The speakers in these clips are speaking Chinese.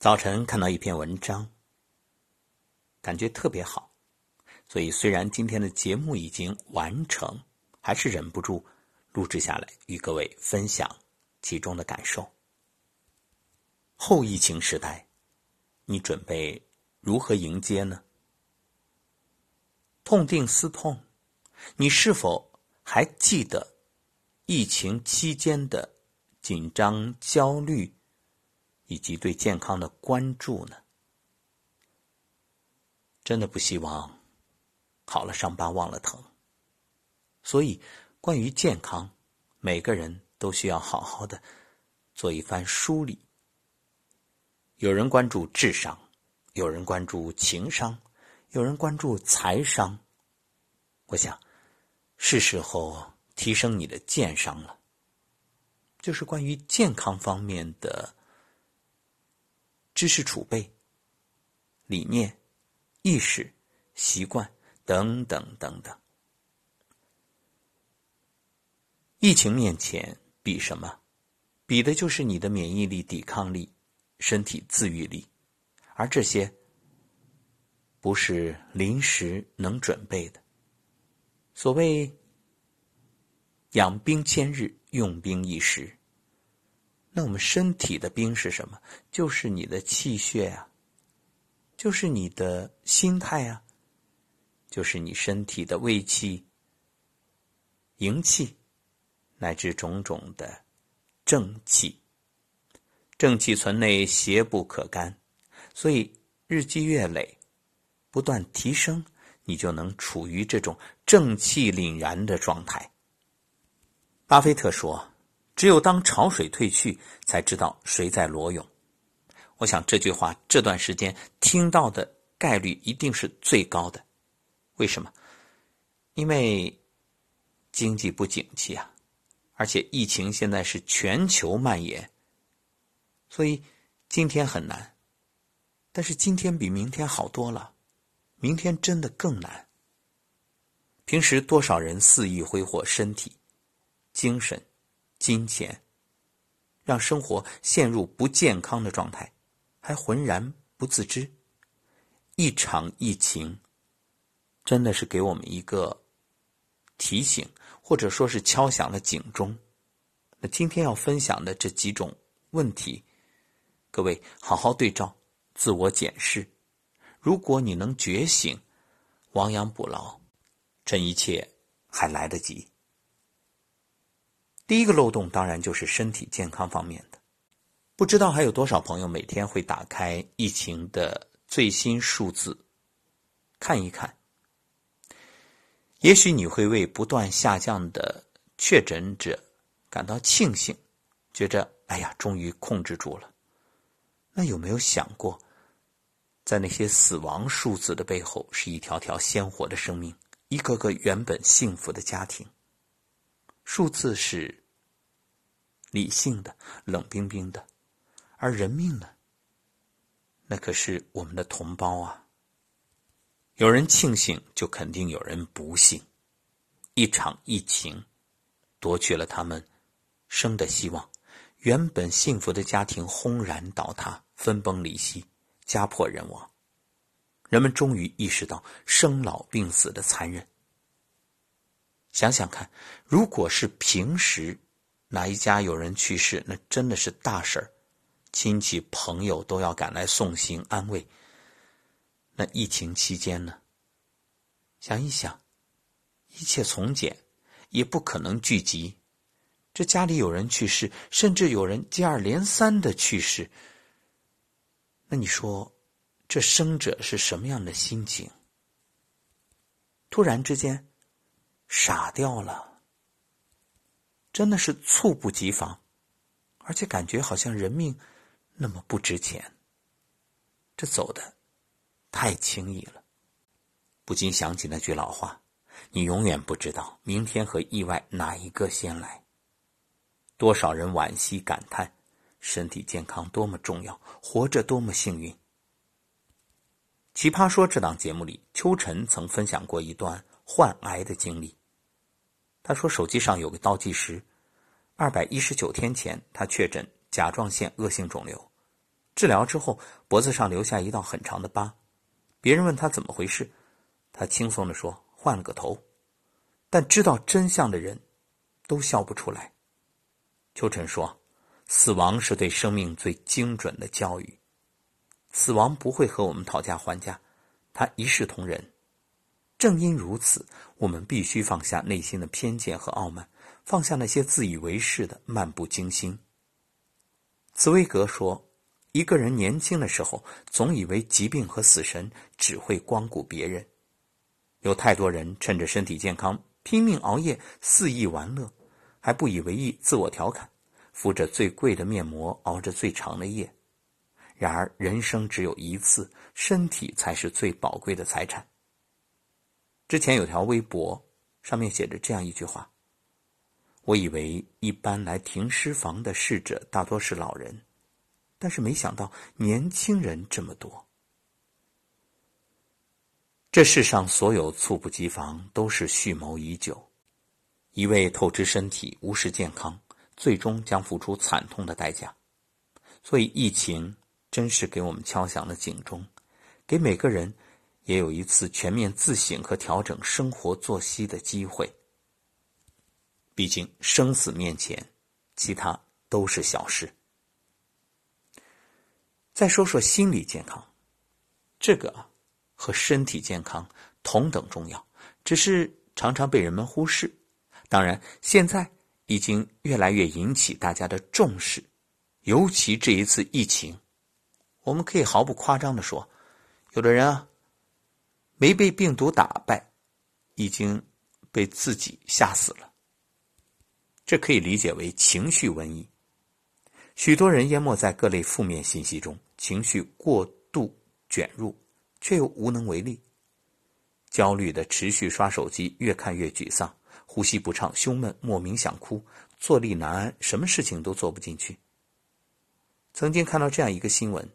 早晨看到一篇文章，感觉特别好，所以虽然今天的节目已经完成，还是忍不住录制下来与各位分享其中的感受。后疫情时代，你准备如何迎接呢？痛定思痛，你是否还记得疫情期间的紧张、焦虑？以及对健康的关注呢？真的不希望好了伤疤忘了疼。所以，关于健康，每个人都需要好好的做一番梳理。有人关注智商，有人关注情商，有人关注财商。我想，是时候提升你的健商了，就是关于健康方面的。知识储备、理念、意识、习惯等等等等。疫情面前，比什么？比的就是你的免疫力、抵抗力、身体自愈力，而这些不是临时能准备的。所谓“养兵千日，用兵一时”。那我们身体的冰是什么？就是你的气血呀，就是你的心态呀，就是你身体的胃气、营气，乃至种种的正气。正气存内，邪不可干。所以日积月累，不断提升，你就能处于这种正气凛然的状态。巴菲特说。只有当潮水退去，才知道谁在裸泳。我想这句话这段时间听到的概率一定是最高的。为什么？因为经济不景气啊，而且疫情现在是全球蔓延，所以今天很难。但是今天比明天好多了，明天真的更难。平时多少人肆意挥霍身体、精神。金钱让生活陷入不健康的状态，还浑然不自知。一场疫情真的是给我们一个提醒，或者说是敲响了警钟。那今天要分享的这几种问题，各位好好对照，自我检视。如果你能觉醒，亡羊补牢，趁一切还来得及。第一个漏洞当然就是身体健康方面的，不知道还有多少朋友每天会打开疫情的最新数字看一看。也许你会为不断下降的确诊者感到庆幸，觉着哎呀，终于控制住了。那有没有想过，在那些死亡数字的背后，是一条条鲜活的生命，一个个原本幸福的家庭？数字是。理性的、冷冰冰的，而人命呢？那可是我们的同胞啊！有人庆幸，就肯定有人不幸。一场疫情夺去了他们生的希望，原本幸福的家庭轰然倒塌，分崩离析，家破人亡。人们终于意识到生老病死的残忍。想想看，如果是平时，哪一家有人去世，那真的是大事儿，亲戚朋友都要赶来送行安慰。那疫情期间呢？想一想，一切从简，也不可能聚集。这家里有人去世，甚至有人接二连三的去世。那你说，这生者是什么样的心情？突然之间，傻掉了。真的是猝不及防，而且感觉好像人命那么不值钱，这走的太轻易了，不禁想起那句老话：“你永远不知道明天和意外哪一个先来。”多少人惋惜感叹，身体健康多么重要，活着多么幸运。奇葩说这档节目里，秋晨曾分享过一段患癌的经历。他说：“手机上有个倒计时，二百一十九天前，他确诊甲状腺恶性肿瘤，治疗之后，脖子上留下一道很长的疤。别人问他怎么回事，他轻松的说：“换了个头。”但知道真相的人，都笑不出来。秋晨说：“死亡是对生命最精准的教育，死亡不会和我们讨价还价，他一视同仁。正因如此，我们必须放下内心的偏见和傲慢，放下那些自以为是的漫不经心。”茨威格说。一个人年轻的时候，总以为疾病和死神只会光顾别人。有太多人趁着身体健康拼命熬夜、肆意玩乐，还不以为意、自我调侃，敷着最贵的面膜，熬着最长的夜。然而，人生只有一次，身体才是最宝贵的财产。之前有条微博，上面写着这样一句话：“我以为一般来停尸房的逝者大多是老人。”但是没想到年轻人这么多。这世上所有猝不及防都是蓄谋已久，一味透支身体、无视健康，最终将付出惨痛的代价。所以疫情真是给我们敲响了警钟，给每个人也有一次全面自省和调整生活作息的机会。毕竟生死面前，其他都是小事。再说说心理健康，这个啊和身体健康同等重要，只是常常被人们忽视。当然，现在已经越来越引起大家的重视，尤其这一次疫情，我们可以毫不夸张的说，有的人啊没被病毒打败，已经被自己吓死了。这可以理解为情绪瘟疫，许多人淹没在各类负面信息中。情绪过度卷入，却又无能为力。焦虑的持续刷手机，越看越沮丧，呼吸不畅，胸闷，莫名想哭，坐立难安，什么事情都做不进去。曾经看到这样一个新闻：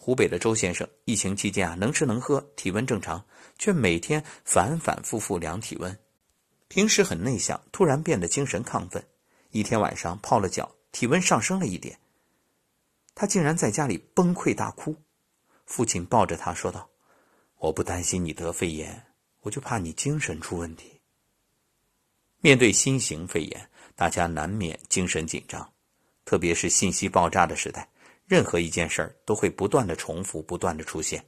湖北的周先生，疫情期间啊，能吃能喝，体温正常，却每天反反复复量体温。平时很内向，突然变得精神亢奋，一天晚上泡了脚，体温上升了一点。他竟然在家里崩溃大哭，父亲抱着他说道：“我不担心你得肺炎，我就怕你精神出问题。”面对新型肺炎，大家难免精神紧张，特别是信息爆炸的时代，任何一件事儿都会不断的重复，不断的出现，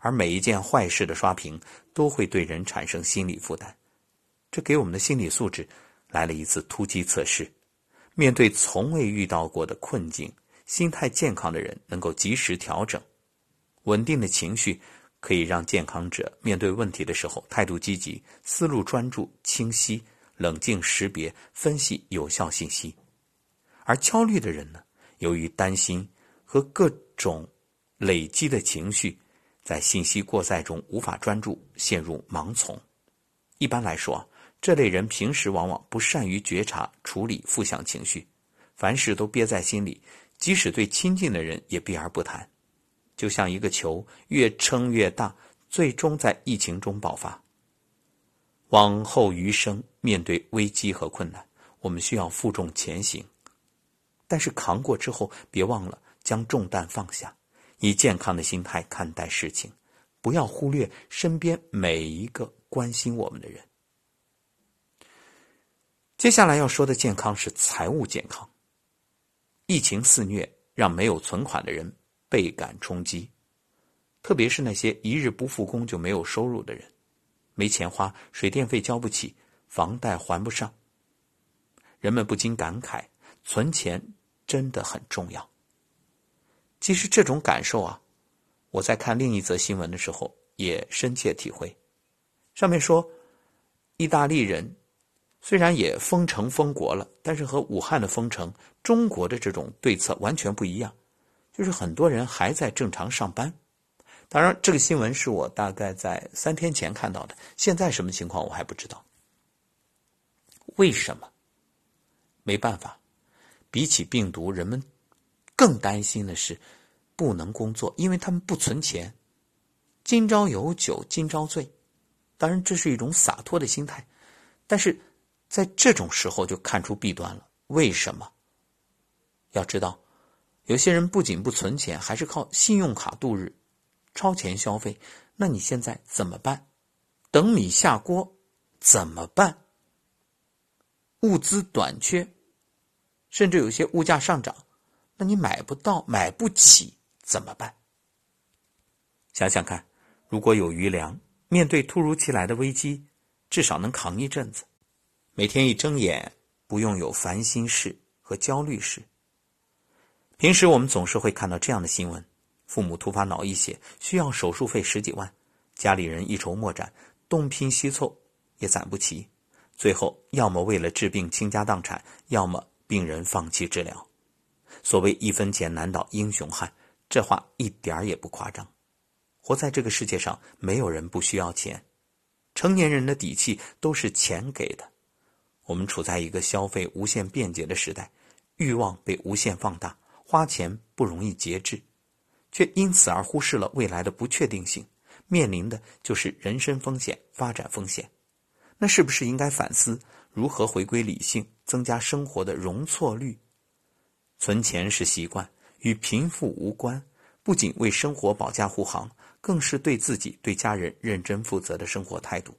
而每一件坏事的刷屏都会对人产生心理负担，这给我们的心理素质来了一次突击测试。面对从未遇到过的困境。心态健康的人能够及时调整，稳定的情绪可以让健康者面对问题的时候态度积极、思路专注、清晰、冷静识别、分析有效信息。而焦虑的人呢，由于担心和各种累积的情绪，在信息过载中无法专注，陷入盲从。一般来说，这类人平时往往不善于觉察、处理负向情绪，凡事都憋在心里。即使对亲近的人也避而不谈，就像一个球越撑越大，最终在疫情中爆发。往后余生，面对危机和困难，我们需要负重前行。但是扛过之后，别忘了将重担放下，以健康的心态看待事情，不要忽略身边每一个关心我们的人。接下来要说的健康是财务健康。疫情肆虐，让没有存款的人倍感冲击，特别是那些一日不复工就没有收入的人，没钱花，水电费交不起，房贷还不上，人们不禁感慨：存钱真的很重要。其实这种感受啊，我在看另一则新闻的时候也深切体会。上面说，意大利人。虽然也封城封国了，但是和武汉的封城，中国的这种对策完全不一样，就是很多人还在正常上班。当然，这个新闻是我大概在三天前看到的，现在什么情况我还不知道。为什么？没办法，比起病毒，人们更担心的是不能工作，因为他们不存钱。今朝有酒今朝醉，当然这是一种洒脱的心态，但是。在这种时候就看出弊端了。为什么？要知道，有些人不仅不存钱，还是靠信用卡度日，超前消费。那你现在怎么办？等米下锅怎么办？物资短缺，甚至有些物价上涨，那你买不到、买不起怎么办？想想看，如果有余粮，面对突如其来的危机，至少能扛一阵子。每天一睁眼，不用有烦心事和焦虑事。平时我们总是会看到这样的新闻：父母突发脑溢血，需要手术费十几万，家里人一筹莫展，东拼西凑也攒不齐。最后，要么为了治病倾家荡产，要么病人放弃治疗。所谓“一分钱难倒英雄汉”，这话一点也不夸张。活在这个世界上，没有人不需要钱。成年人的底气都是钱给的。我们处在一个消费无限便捷的时代，欲望被无限放大，花钱不容易节制，却因此而忽视了未来的不确定性，面临的就是人身风险、发展风险。那是不是应该反思如何回归理性，增加生活的容错率？存钱是习惯，与贫富无关，不仅为生活保驾护航，更是对自己、对家人认真负责的生活态度。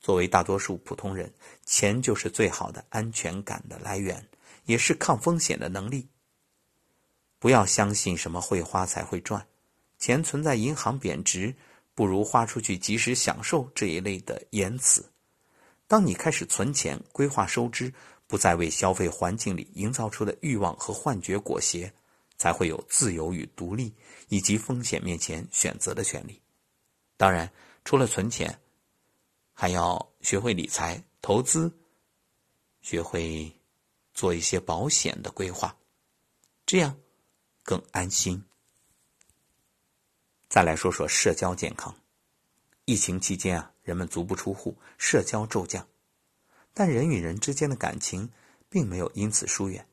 作为大多数普通人，钱就是最好的安全感的来源，也是抗风险的能力。不要相信什么会花才会赚，钱存在银行贬值。不如花出去及时享受这一类的言辞。当你开始存钱、规划收支，不再为消费环境里营造出的欲望和幻觉裹挟，才会有自由与独立，以及风险面前选择的权利。当然，除了存钱，还要学会理财、投资，学会做一些保险的规划，这样更安心。再来说说社交健康。疫情期间啊，人们足不出户，社交骤降，但人与人之间的感情并没有因此疏远。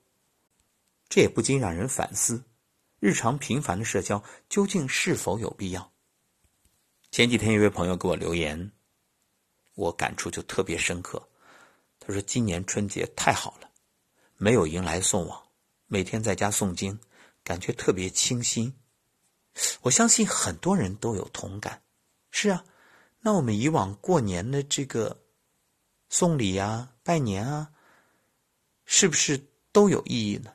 这也不禁让人反思：日常频繁的社交究竟是否有必要？前几天一位朋友给我留言，我感触就特别深刻。他说：“今年春节太好了，没有迎来送往，每天在家诵经，感觉特别清新。”我相信很多人都有同感。是啊，那我们以往过年的这个送礼啊、拜年啊，是不是都有意义呢？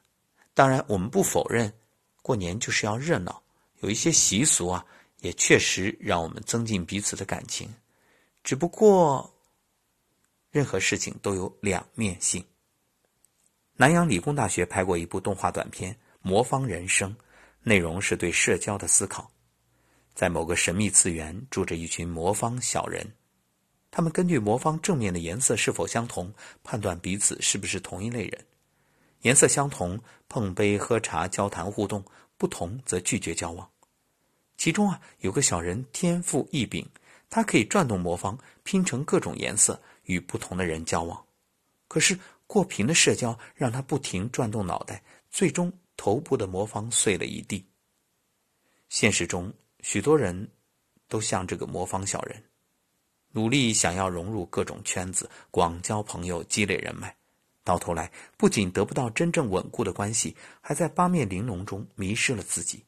当然，我们不否认过年就是要热闹，有一些习俗啊，也确实让我们增进彼此的感情。只不过，任何事情都有两面性。南洋理工大学拍过一部动画短片《魔方人生》。内容是对社交的思考，在某个神秘次元住着一群魔方小人，他们根据魔方正面的颜色是否相同，判断彼此是不是同一类人。颜色相同，碰杯喝茶、交谈互动；不同则拒绝交往。其中啊，有个小人天赋异禀，他可以转动魔方，拼成各种颜色，与不同的人交往。可是过频的社交让他不停转动脑袋，最终。头部的魔方碎了一地。现实中，许多人都像这个魔方小人，努力想要融入各种圈子，广交朋友，积累人脉，到头来不仅得不到真正稳固的关系，还在八面玲珑中迷失了自己。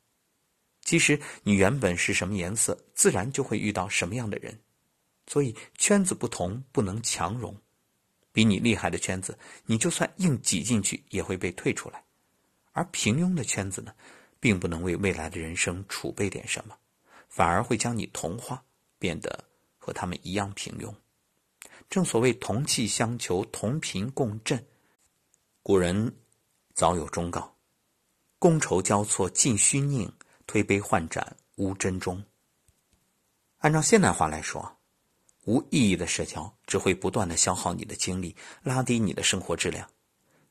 其实，你原本是什么颜色，自然就会遇到什么样的人。所以，圈子不同不能强融。比你厉害的圈子，你就算硬挤进去，也会被退出来。而平庸的圈子呢，并不能为未来的人生储备点什么，反而会将你同化，变得和他们一样平庸。正所谓同气相求，同频共振。古人早有忠告：觥筹交错尽虚宁，推杯换盏无真衷。按照现代话来说，无意义的社交只会不断的消耗你的精力，拉低你的生活质量。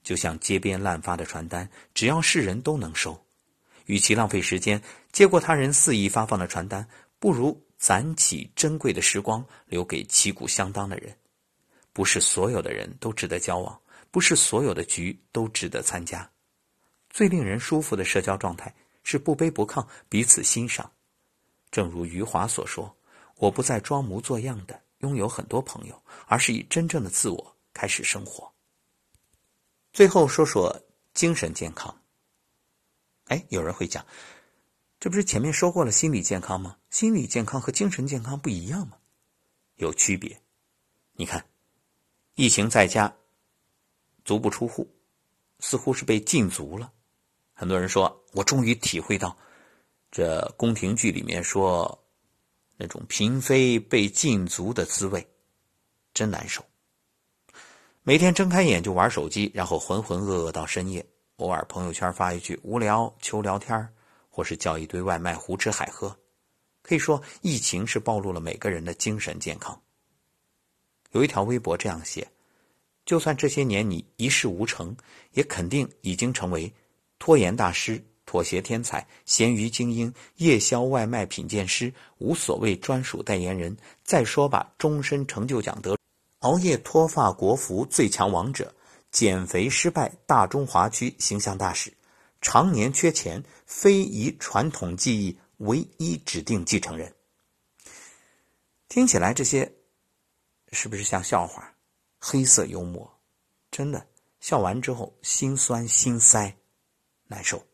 就像街边滥发的传单，只要是人都能收。与其浪费时间接过他人肆意发放的传单，不如攒起珍贵的时光，留给旗鼓相当的人。不是所有的人都值得交往，不是所有的局都值得参加。最令人舒服的社交状态是不卑不亢，彼此欣赏。正如余华所说：“我不再装模作样的拥有很多朋友，而是以真正的自我开始生活。”最后说说精神健康。哎，有人会讲，这不是前面说过了心理健康吗？心理健康和精神健康不一样吗？有区别。你看，疫情在家，足不出户，似乎是被禁足了。很多人说，我终于体会到，这宫廷剧里面说那种嫔妃被禁足的滋味，真难受。每天睁开眼就玩手机，然后浑浑噩噩到深夜。偶尔朋友圈发一句无聊求聊天或是叫一堆外卖胡吃海喝，可以说疫情是暴露了每个人的精神健康。有一条微博这样写：就算这些年你一事无成，也肯定已经成为拖延大师、妥协天才、咸鱼精英、夜宵外卖品鉴师、无所谓专属代言人。再说吧，终身成就奖得熬夜脱发国服最强王者。减肥失败，大中华区形象大使，常年缺钱，非遗传统技艺唯一指定继承人。听起来这些是不是像笑话？黑色幽默，真的笑完之后心酸心塞，难受。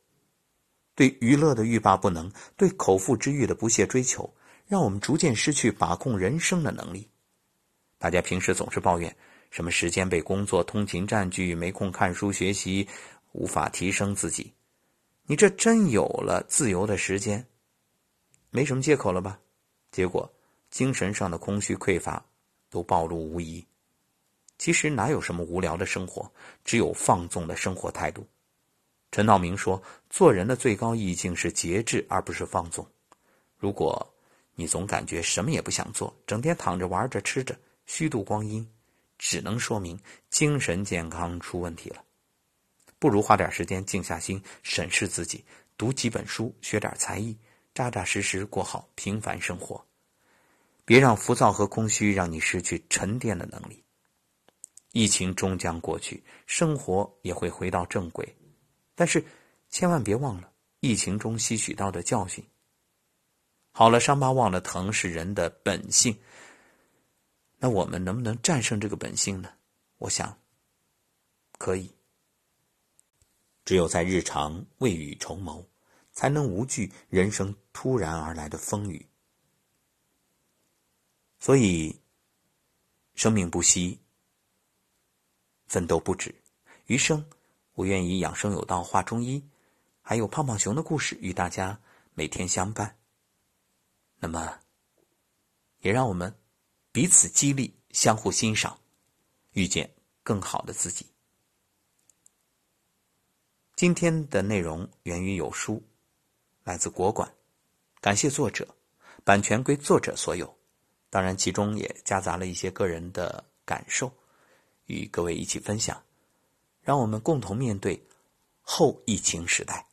对娱乐的欲罢不能，对口腹之欲的不懈追求，让我们逐渐失去把控人生的能力。大家平时总是抱怨。什么时间被工作、通勤占据，没空看书学习，无法提升自己？你这真有了自由的时间，没什么借口了吧？结果精神上的空虚匮乏都暴露无遗。其实哪有什么无聊的生活，只有放纵的生活态度。陈道明说：“做人的最高意境是节制，而不是放纵。如果你总感觉什么也不想做，整天躺着玩着吃着，虚度光阴。”只能说明精神健康出问题了，不如花点时间静下心审视自己，读几本书，学点才艺，扎扎实实过好平凡生活。别让浮躁和空虚让你失去沉淀的能力。疫情终将过去，生活也会回到正轨，但是千万别忘了疫情中吸取到的教训。好了，伤疤忘了疼是人的本性。那我们能不能战胜这个本性呢？我想，可以。只有在日常未雨绸缪，才能无惧人生突然而来的风雨。所以，生命不息，奋斗不止，余生我愿以养生有道、话中医，还有胖胖熊的故事与大家每天相伴。那么，也让我们。彼此激励，相互欣赏，遇见更好的自己。今天的内容源于有书，来自国馆，感谢作者，版权归作者所有。当然，其中也夹杂了一些个人的感受，与各位一起分享，让我们共同面对后疫情时代。